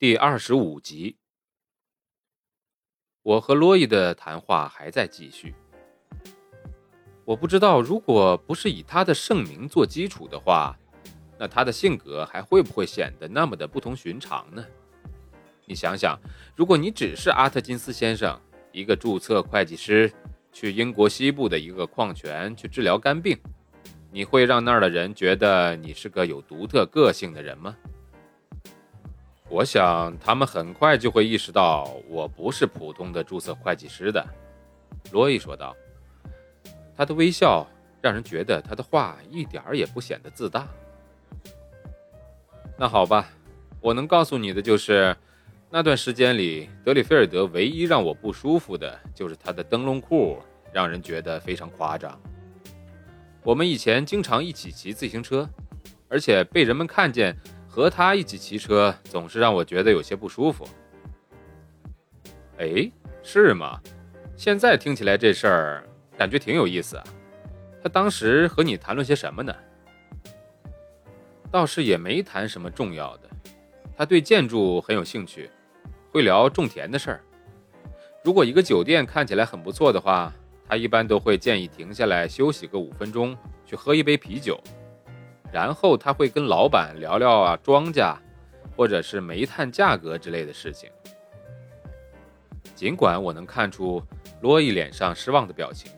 第二十五集，我和洛伊的谈话还在继续。我不知道，如果不是以他的盛名做基础的话，那他的性格还会不会显得那么的不同寻常呢？你想想，如果你只是阿特金斯先生，一个注册会计师，去英国西部的一个矿泉去治疗肝病，你会让那儿的人觉得你是个有独特个性的人吗？我想，他们很快就会意识到我不是普通的注册会计师的。”罗伊说道。他的微笑让人觉得他的话一点儿也不显得自大。那好吧，我能告诉你的就是，那段时间里，德里菲尔德唯一让我不舒服的就是他的灯笼裤，让人觉得非常夸张。我们以前经常一起骑自行车，而且被人们看见和他一起骑车，总是让我觉得有些不舒服。哎，是吗？现在听起来这事儿。感觉挺有意思啊，他当时和你谈论些什么呢？倒是也没谈什么重要的。他对建筑很有兴趣，会聊种田的事儿。如果一个酒店看起来很不错的话，他一般都会建议停下来休息个五分钟，去喝一杯啤酒。然后他会跟老板聊聊啊庄稼，或者是煤炭价格之类的事情。尽管我能看出罗伊脸上失望的表情。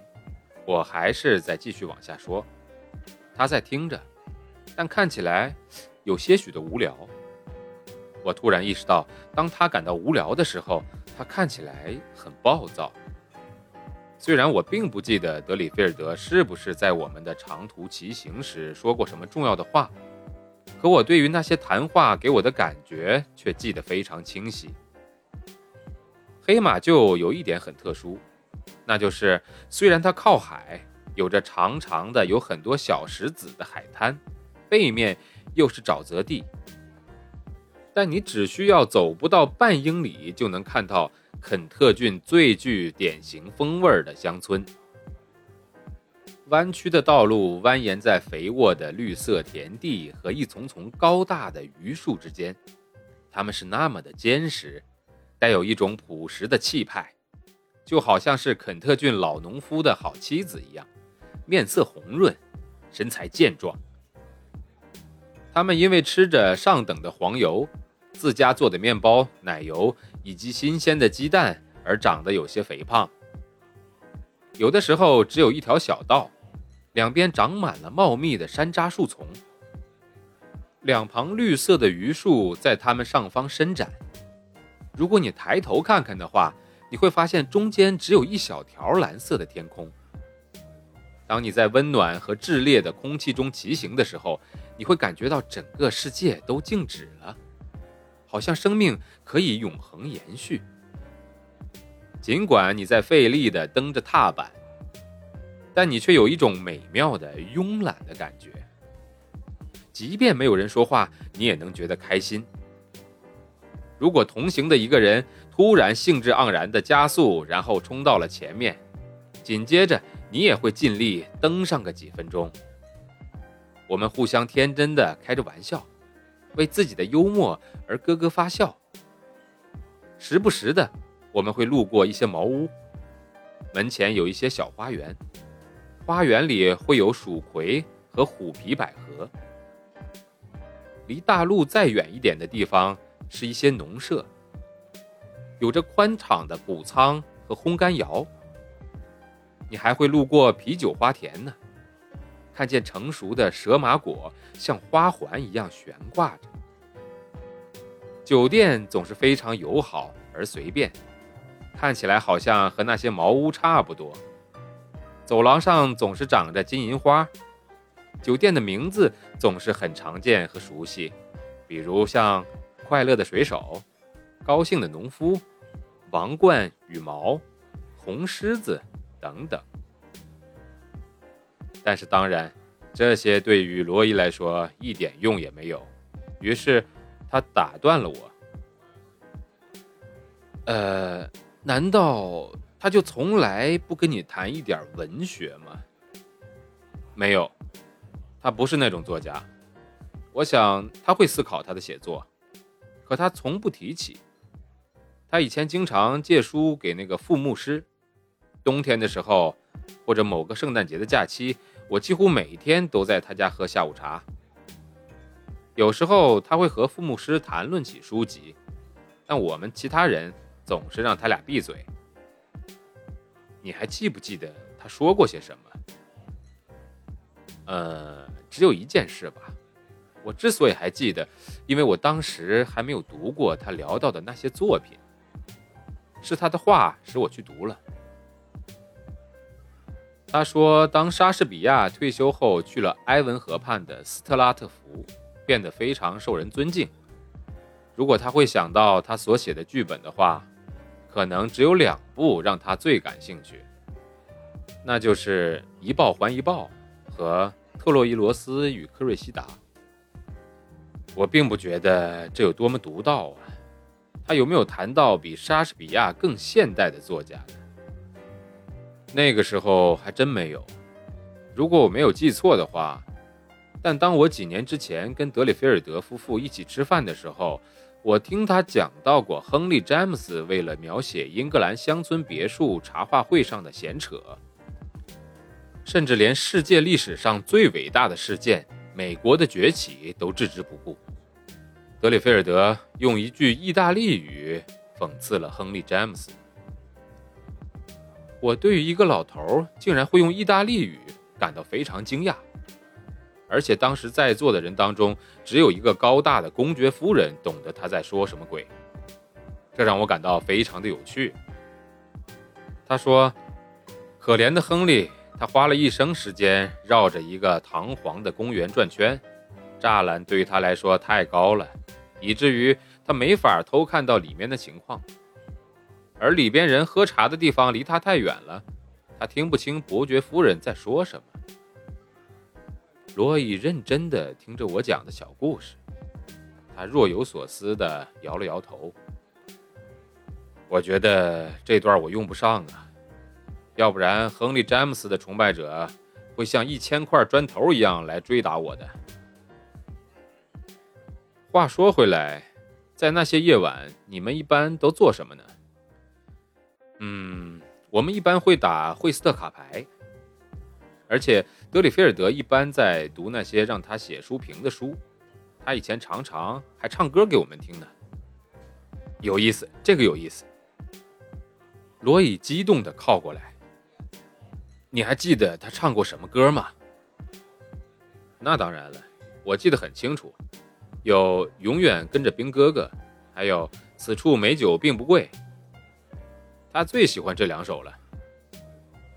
我还是在继续往下说，他在听着，但看起来有些许的无聊。我突然意识到，当他感到无聊的时候，他看起来很暴躁。虽然我并不记得德里菲尔德是不是在我们的长途骑行时说过什么重要的话，可我对于那些谈话给我的感觉却记得非常清晰。黑马厩有一点很特殊。那就是，虽然它靠海，有着长长的、有很多小石子的海滩，背面又是沼泽地，但你只需要走不到半英里，就能看到肯特郡最具典型风味的乡村。弯曲的道路蜿蜒在肥沃的绿色田地和一丛丛高大的榆树之间，它们是那么的坚实，带有一种朴实的气派。就好像是肯特郡老农夫的好妻子一样，面色红润，身材健壮。他们因为吃着上等的黄油、自家做的面包、奶油以及新鲜的鸡蛋而长得有些肥胖。有的时候只有一条小道，两边长满了茂密的山楂树丛，两旁绿色的榆树在它们上方伸展。如果你抬头看看的话，你会发现中间只有一小条蓝色的天空。当你在温暖和炽烈的空气中骑行的时候，你会感觉到整个世界都静止了，好像生命可以永恒延续。尽管你在费力地蹬着踏板，但你却有一种美妙的慵懒的感觉。即便没有人说话，你也能觉得开心。如果同行的一个人突然兴致盎然地加速，然后冲到了前面，紧接着你也会尽力登上个几分钟。我们互相天真的开着玩笑，为自己的幽默而咯咯发笑。时不时的，我们会路过一些茅屋，门前有一些小花园，花园里会有蜀葵和虎皮百合。离大路再远一点的地方。是一些农舍，有着宽敞的谷仓和烘干窑。你还会路过啤酒花田呢，看见成熟的蛇麻果像花环一样悬挂着。酒店总是非常友好而随便，看起来好像和那些茅屋差不多。走廊上总是长着金银花，酒店的名字总是很常见和熟悉，比如像“快乐的水手”“高兴的农夫”“王冠羽毛”“红狮子”等等。但是当然，这些对于罗伊来说一点用也没有。于是，他打断了我：“呃，难道他就从来不跟你谈一点文学吗？”“没有。”他不是那种作家，我想他会思考他的写作，可他从不提起。他以前经常借书给那个副牧师，冬天的时候，或者某个圣诞节的假期，我几乎每天都在他家喝下午茶。有时候他会和副牧师谈论起书籍，但我们其他人总是让他俩闭嘴。你还记不记得他说过些什么？呃，只有一件事吧。我之所以还记得，因为我当时还没有读过他聊到的那些作品，是他的话使我去读了。他说，当莎士比亚退休后去了埃文河畔的斯特拉特福，变得非常受人尊敬。如果他会想到他所写的剧本的话，可能只有两部让他最感兴趣，那就是《一报还一报》和。特洛伊罗斯与科瑞西达，我并不觉得这有多么独到啊。他有没有谈到比莎士比亚更现代的作家呢？那个时候还真没有。如果我没有记错的话，但当我几年之前跟德里菲尔德夫妇一起吃饭的时候，我听他讲到过亨利·詹姆斯为了描写英格兰乡村别墅茶话会上的闲扯。甚至连世界历史上最伟大的事件——美国的崛起都置之不顾。德里菲尔德用一句意大利语讽刺了亨利·詹姆斯。我对于一个老头竟然会用意大利语感到非常惊讶，而且当时在座的人当中只有一个高大的公爵夫人懂得他在说什么鬼，这让我感到非常的有趣。他说：“可怜的亨利。”他花了一生时间绕着一个堂皇的公园转圈，栅栏对于他来说太高了，以至于他没法偷看到里面的情况。而里边人喝茶的地方离他太远了，他听不清伯爵夫人在说什么。罗伊认真地听着我讲的小故事，他若有所思地摇了摇头。我觉得这段我用不上啊。要不然，亨利·詹姆斯的崇拜者会像一千块砖头一样来追打我的。话说回来，在那些夜晚，你们一般都做什么呢？嗯，我们一般会打惠斯特卡牌，而且德里菲尔德一般在读那些让他写书评的书。他以前常常还唱歌给我们听呢。有意思，这个有意思。罗伊激动地靠过来。你还记得他唱过什么歌吗？那当然了，我记得很清楚，有《永远跟着兵哥哥》，还有《此处美酒并不贵》。他最喜欢这两首了。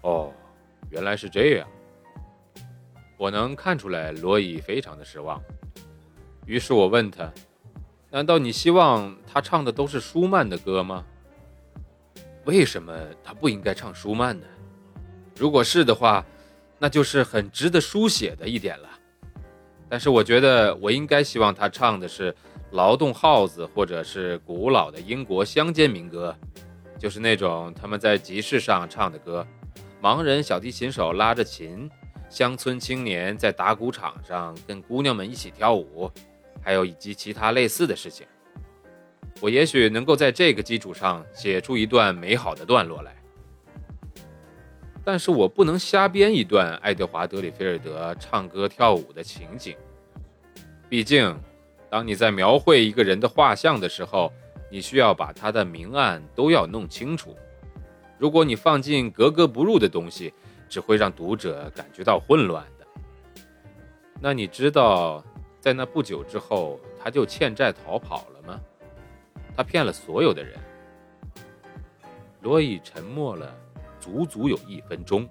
哦，原来是这样。我能看出来，罗伊非常的失望。于是我问他：“难道你希望他唱的都是舒曼的歌吗？为什么他不应该唱舒曼呢？”如果是的话，那就是很值得书写的一点了。但是我觉得我应该希望他唱的是《劳动号子》或者是古老的英国乡间民歌，就是那种他们在集市上唱的歌，盲人小提琴手拉着琴，乡村青年在打鼓场上跟姑娘们一起跳舞，还有以及其他类似的事情。我也许能够在这个基础上写出一段美好的段落来。但是我不能瞎编一段爱德华·德里菲尔德唱歌跳舞的情景。毕竟，当你在描绘一个人的画像的时候，你需要把他的明暗都要弄清楚。如果你放进格格不入的东西，只会让读者感觉到混乱的。那你知道，在那不久之后，他就欠债逃跑了吗？他骗了所有的人。罗伊沉默了。足足有一分钟。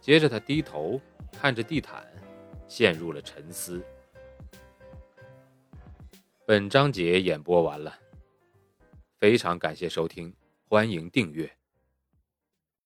接着，他低头看着地毯，陷入了沉思。本章节演播完了，非常感谢收听，欢迎订阅。